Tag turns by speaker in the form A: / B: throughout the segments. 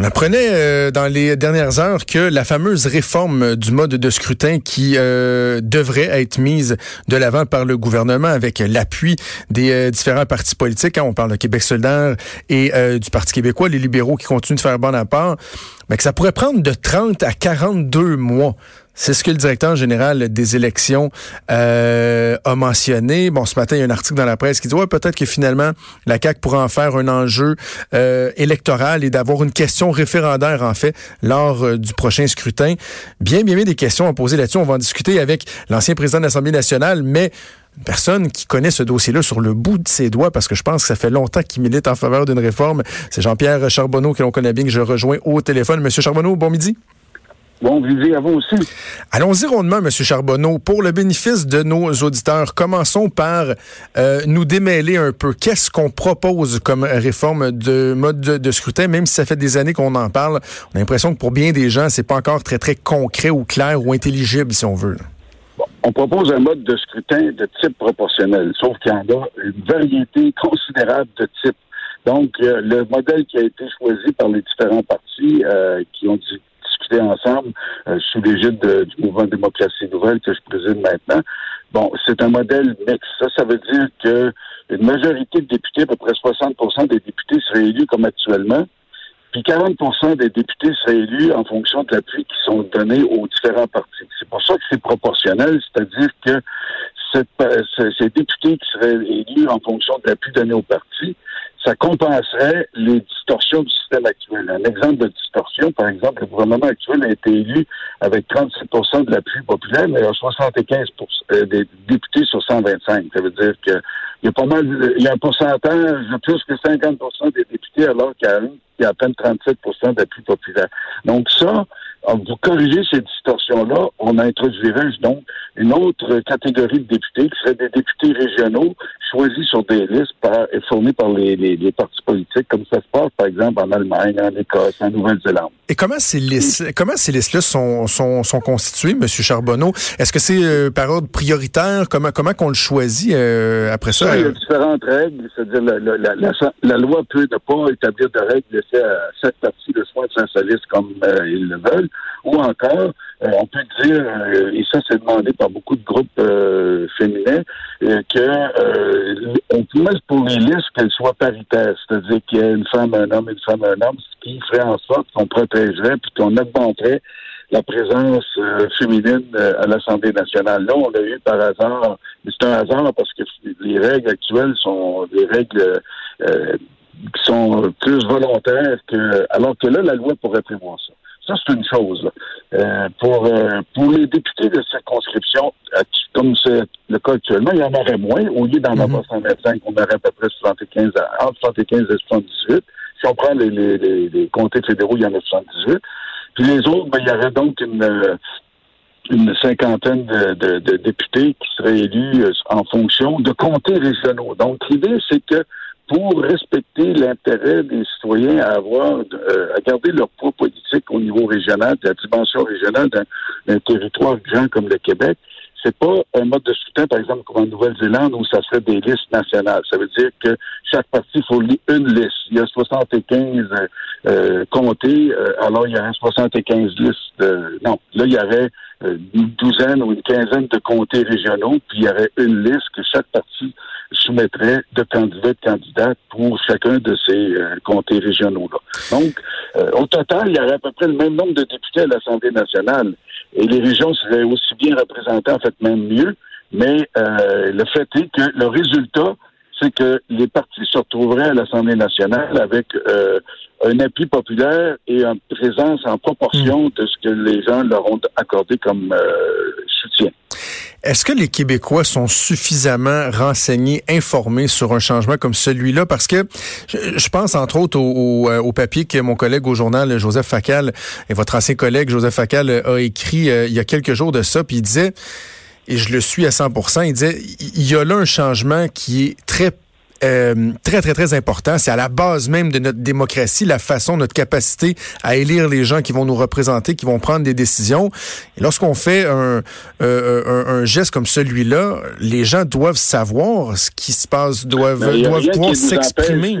A: On apprenait euh, dans les dernières heures que la fameuse réforme du mode de scrutin qui euh, devrait être mise de l'avant par le gouvernement avec l'appui des euh, différents partis politiques, hein, on parle de Québec solidaire et du Parti québécois, les libéraux qui continuent de faire bon à part, mais que ça pourrait prendre de 30 à 42 mois c'est ce que le directeur général des élections euh, a mentionné. Bon, ce matin, il y a un article dans la presse qui dit ouais, peut-être que finalement la CAC pourra en faire un enjeu euh, électoral et d'avoir une question référendaire en fait lors euh, du prochain scrutin. Bien, bien, bien des questions à poser là-dessus. On va en discuter avec l'ancien président de l'Assemblée nationale, mais une personne qui connaît ce dossier-là sur le bout de ses doigts, parce que je pense que ça fait longtemps qu'il milite en faveur d'une réforme. C'est Jean-Pierre Charbonneau que l'on connaît bien, que je rejoins au téléphone. Monsieur Charbonneau, bon midi.
B: Bon midi à vous aussi.
A: Allons-y rondement, M. Charbonneau. Pour le bénéfice de nos auditeurs, commençons par euh, nous démêler un peu. Qu'est-ce qu'on propose comme réforme de mode de, scrutin, même si ça fait des années qu'on en parle? On a l'impression que pour bien des gens, c'est pas encore très, très concret ou clair ou intelligible, si on veut.
B: On propose un mode de scrutin de type proportionnel, sauf qu'il y en a une variété considérable de types. Donc, euh, le modèle qui a été choisi par les différents partis euh, qui ont dit ensemble euh, sous l'égide du mouvement démocratie nouvelle que je préside maintenant. Bon, c'est un modèle mixte. Ça, ça veut dire que une majorité de députés, à peu près 60% des députés seraient élus comme actuellement, puis 40% des députés seraient élus en fonction de l'appui qui sont donnés aux différents partis. C'est pour ça que c'est proportionnel, c'est-à-dire que ces députés qui seraient élus en fonction de l'appui donné aux partis ça compenserait les distorsions du système actuel. Un exemple de distorsion, par exemple, le gouvernement actuel a été élu avec 37% de l'appui populaire, mais il y a 75% euh, des députés sur 125. Ça veut dire qu'il y a pas mal, il y a un pourcentage de plus que 50% des députés, alors qu'il y a, à peine 37% d'appui populaire. Donc ça, vous corrigez ces distorsions-là, on introduirait donc une autre catégorie de députés qui seraient des députés régionaux choisis sur des listes par, et fournis par les, les, partis politiques, comme ça se passe par exemple en Allemagne, en Écosse, en Nouvelle-Zélande.
A: Et comment ces listes, comment ces listes-là sont, sont, sont constituées, M. Charbonneau? Est-ce que c'est euh, par ordre prioritaire? Comment comment qu'on le choisit euh, après ça?
B: Il y a différentes règles. C'est-à-dire la, la, la, la, loi peut ne pas établir de règles laisser à cette partie de soins de sa liste comme euh, ils le veulent. Ou encore, on peut dire, et ça c'est demandé par beaucoup de groupes féminins, que on peut pour les listes qu'elles soient paritaires, c'est-à-dire qu'il y ait une femme, un homme, une femme, un homme, ce qui ferait en sorte qu'on protégerait puis qu'on augmenterait la présence euh, féminine euh, à l'Assemblée nationale. Là, on l'a eu par hasard, mais c'est un hasard parce que les règles actuelles sont des règles euh, qui sont plus volontaires que alors que là, la loi pourrait prévoir ça. Ça, c'est une chose. Euh, pour, euh, pour les députés de circonscription, euh, comme c'est le cas actuellement, il y en aurait moins. Au lieu d'en avoir 125, on aurait à peu près 75 entre 75 et 78. Si on prend les, les, les, comtés fédéraux, il y en a 78. Puis les autres, ben, il y aurait donc une une cinquantaine de, de, de, députés qui seraient élus en fonction de comtés régionaux. Donc, l'idée, c'est que pour respecter l'intérêt des citoyens à avoir, euh, à garder leur poids politique au niveau régional, de la dimension régionale d'un territoire grand comme le Québec. C'est pas un mode de soutien, par exemple, comme en Nouvelle-Zélande, où ça serait des listes nationales. Ça veut dire que chaque parti fournit une liste. Il y a 75 euh, comtés, euh, alors il y aurait 75 listes. non, là, il y aurait une douzaine ou une quinzaine de comtés régionaux, puis il y aurait une liste que chaque parti soumettrait de candidats et de candidates pour chacun de ces euh, comtés régionaux-là. Donc, euh, au total, il y aurait à peu près le même nombre de députés à l'Assemblée nationale. Et les régions seraient aussi bien représentées, en fait, même mieux. Mais euh, le fait est que le résultat c'est que les partis se retrouveraient à l'Assemblée nationale avec euh, un appui populaire et une présence en proportion
A: Hmm.
B: de ce que les gens leur ont accordé comme euh.
A: Est-ce que les Québécois sont suffisamment renseignés, informés sur un changement comme celui-là? Parce que je, pense entre autres au, au, euh, au papier que mon collègue au journal, Joseph Facal, et votre ancien collègue Joseph Facal euh, a écrit euh, il y a quelques jours de ça, puis il disait, et je le suis à 100% il disait, il y a là un changement qui est très euh, très, très, très important. C'est à la base même de notre démocratie, la façon, notre capacité à élire les gens qui vont nous représenter, qui vont prendre des décisions. Et lorsqu'on fait un, euh, un, un, geste comme celui-là, les gens doivent savoir ce qui se passe, doivent, doivent pouvoir s'exprimer.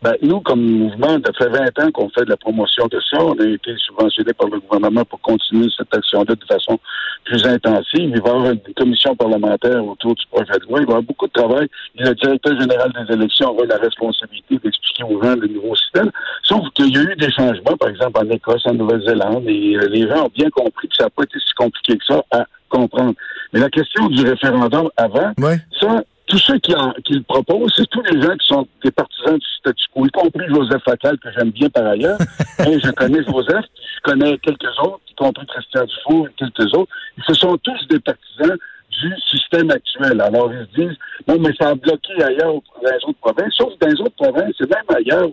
B: Ben, nous, comme mouvement, ça fait 20 ans qu'on fait de la promotion de ça. On a été subventionné par le gouvernement pour continuer cette action-là de façon plus intensive. Il va y avoir une commission parlementaire autour du projet de loi. Il va y avoir beaucoup de travail. Et le directeur général des élections aura la responsabilité d'expliquer aux gens le nouveau système. Sauf qu'il y a eu des changements, par exemple, en Écosse, en Nouvelle-Zélande, et euh, les gens ont bien compris que ça n'a pas été si compliqué que ça à comprendre. Mais la question du référendum avant,
A: ouais.
B: ça, tous ceux qui, en, qui le proposent, c'est tous les gens qui sont des partisans du statu quo, y compris Joseph Facal, que j'aime bien par ailleurs. et je connais Joseph, je connais quelques autres, y compris Christian Dufour et quelques autres. Ils sont tous des partisans du système actuel. Alors, ils se disent, non, mais ça a bloqué ailleurs dans les autres provinces. Sauf dans les autres provinces, et même ailleurs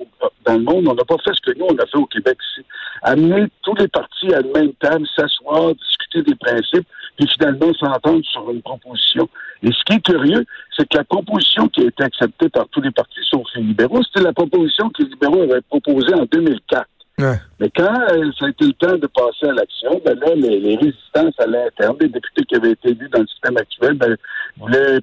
B: dans le monde, on n'a pas fait ce que nous, on a fait au Québec ici. Amener tous les partis à la même table, s'asseoir, discuter des principes, puis finalement s'entendre sur une proposition. Et ce qui est curieux, c'est que la proposition qui a été acceptée par tous les partis, sauf les libéraux, c'était la proposition que les libéraux avaient proposée en 2004.
A: Ouais.
B: Mais quand euh, ça a été le temps de passer à l'action, ben là, les, les, résistances à l'interne, les députés qui avaient été élus dans le système actuel, ben, pas euh,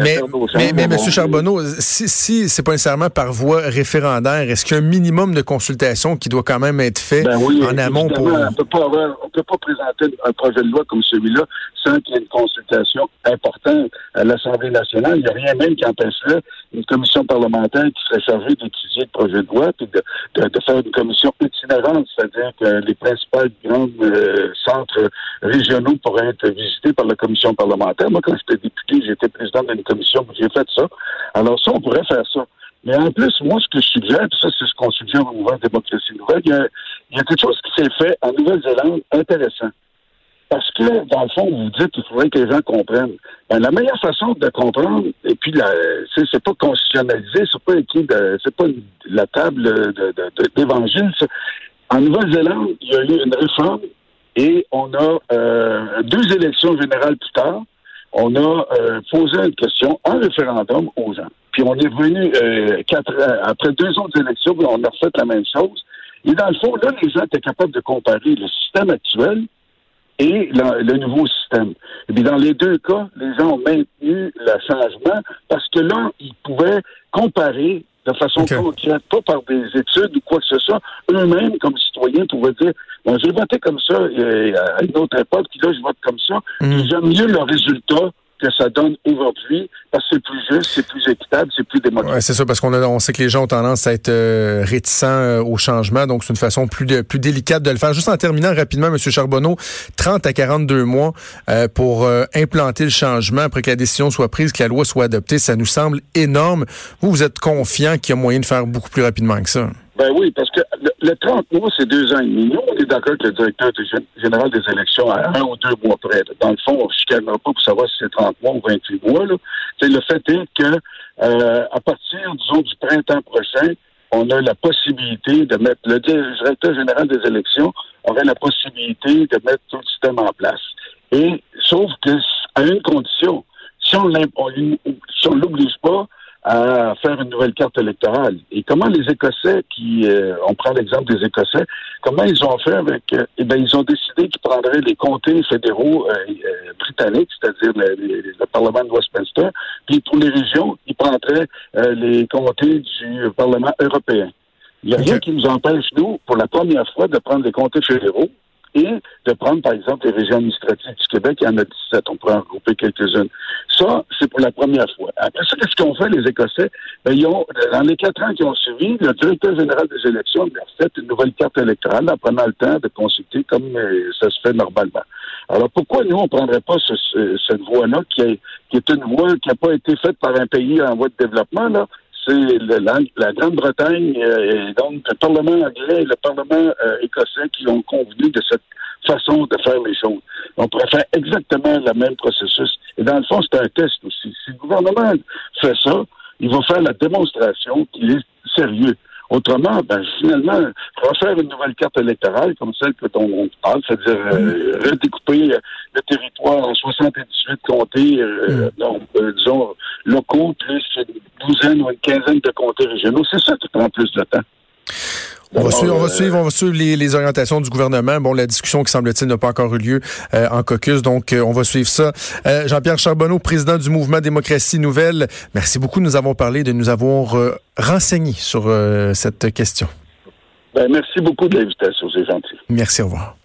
A: mais, mais, mais, M.
B: bon,
A: Charbonneau, si, si c'est pas nécessairement par voie référendaire, est-ce qu'il y a un minimum de consultation qui doit quand même être fait
B: ben oui,
A: en amont pour...
B: On peut pas avoir, on peut pas présenter un projet de loi comme celui-là sans qu'il y ait une consultation importante à l'Assemblée nationale. Il n'y a rien même qui empêcherait une commission parlementaire qui serait chargée d'étudier le projet de loi puis de, faire une commission itinérante, c'est-à-dire que les principaux grands euh, centres régionaux pourraient être visités par la commission parlementaire. Moi, quand j'étais député, j'étais président d'une commission, j'ai fait ça. Alors ça, on pourrait faire ça. Mais en plus, moi, ce que je suggère, puis ça, c'est ce qu'on suggère au mouvement Démocratie Nouvelle, il y a quelque chose qui s'est fait en Nouvelle-Zélande intéressant. Parce que, dans le fond, vous dites qu'il faudrait que les gens comprennent. Ben, la meilleure façon de comprendre, et puis c'est, pas constitutionnalisé, c'est pas écrit c'est pas la table d'évangile. En Nouvelle-Zélande, il y a eu une réforme et on a euh, deux élections générales plus tard. On a euh, posé une question en référendum aux gens. Puis on est revenu euh, quatre, après deux autres élections, on a refait la même chose. Et dans le fond, là, les gens étaient capables de comparer le système actuel et le, le, nouveau système. Et puis dans les deux cas, les gens ont maintenu le changement parce que là, ils pouvaient comparer de façon okay. concrète, pas par des études ou quoi que ce soit. Eux-mêmes, comme citoyens, pouvaient dire bon, j'ai voté comme ça à une autre époque, puis là, je vote comme ça. Mm. J'aime mieux le résultat que ça donne aujourd'hui parce que c'est plus juste, c'est plus équitable, c'est plus démocratique.
A: Ouais, c'est ça, parce qu'on on sait que les gens ont tendance à être euh, réticents euh, au changement, donc c'est une façon plus, plus délicate de le faire. Juste en terminant rapidement, M. Charbonneau, 30 à 42 mois euh, pour implanter le changement après que la décision soit prise, que la loi soit adoptée, ça nous semble énorme. Vous, vous êtes confiant qu'il y a moyen de faire beaucoup plus rapidement que ça?
B: Ben oui, parce que le, le 30 mois, c'est deux ans et demi. Nous, on est d'accord que le directeur général des élections à un ou deux mois près. Dans le fond, on ne chicanera pas pour savoir si c'est 30 mois ou 28 mois. Là. le fait est que euh, à partir, disons, du printemps prochain, on a la possibilité de mettre le directeur général des élections aurait la possibilité de mettre tout le système en place. Et sauf que à une condition, si on on l'oblige pas à faire une nouvelle carte électorale. Et comment les Écossais, qui, euh, on prend l'exemple des Écossais, comment ils ont fait avec, euh, eh bien, ils ont décidé qu'ils prendraient les comtés fédéraux euh, britanniques, c'est-à-dire le, le, le, Parlement de Westminster, puis pour les régions, ils prendraient les comtés du Parlement européen. Il n'y a rien qui nous empêche, nous, pour la première fois, de prendre les comtés fédéraux de prendre, par exemple, les régions administratives du Québec. Il y en a 17, on pourrait en regrouper quelques-unes. Ça, c'est pour la première fois. Après ça, qu'est-ce qu'ont fait les Écossais? Ben, ils ont, dans les quatre ans qui ont suivi, le directeur général des élections a fait une nouvelle carte électorale en prenant le temps de consulter comme ça se fait normalement. Alors pourquoi nous, on ne prendrait pas ce, cette voie-là, qui qui est une voie qui n'a pas été faite par un pays en voie de développement, là? C'est la, la Grande-Bretagne euh, et donc le Parlement anglais et le Parlement euh, écossais qui ont convenu de cette façon de faire les choses. On pourrait faire exactement le même processus. Et dans le fond, c'est un test aussi. Si le gouvernement fait ça, il va faire la démonstration qu'il est sérieux. Autrement, ben, finalement, refaire une nouvelle carte électorale comme celle que dont on parle, c'est-à-dire euh, redécouper le territoire en 78 comtés, euh, donc, euh, disons, locaux, plus une douzaine ou une quinzaine de comtés régionaux. C'est ça qui prend plus de temps.
A: On va, suivre, on va suivre, on va suivre les, orientations du gouvernement. Bon, la discussion qui semble-t-il n'a pas encore eu lieu euh, en caucus, donc euh, on va suivre ça. Euh, Jean-Pierre Charbonneau, président du mouvement Démocratie Nouvelle, merci beaucoup nous avons parlé, de nous avoir renseigné sur cette question.
B: Ben, merci beaucoup de l'invitation, c'est gentil.
A: Merci, au revoir.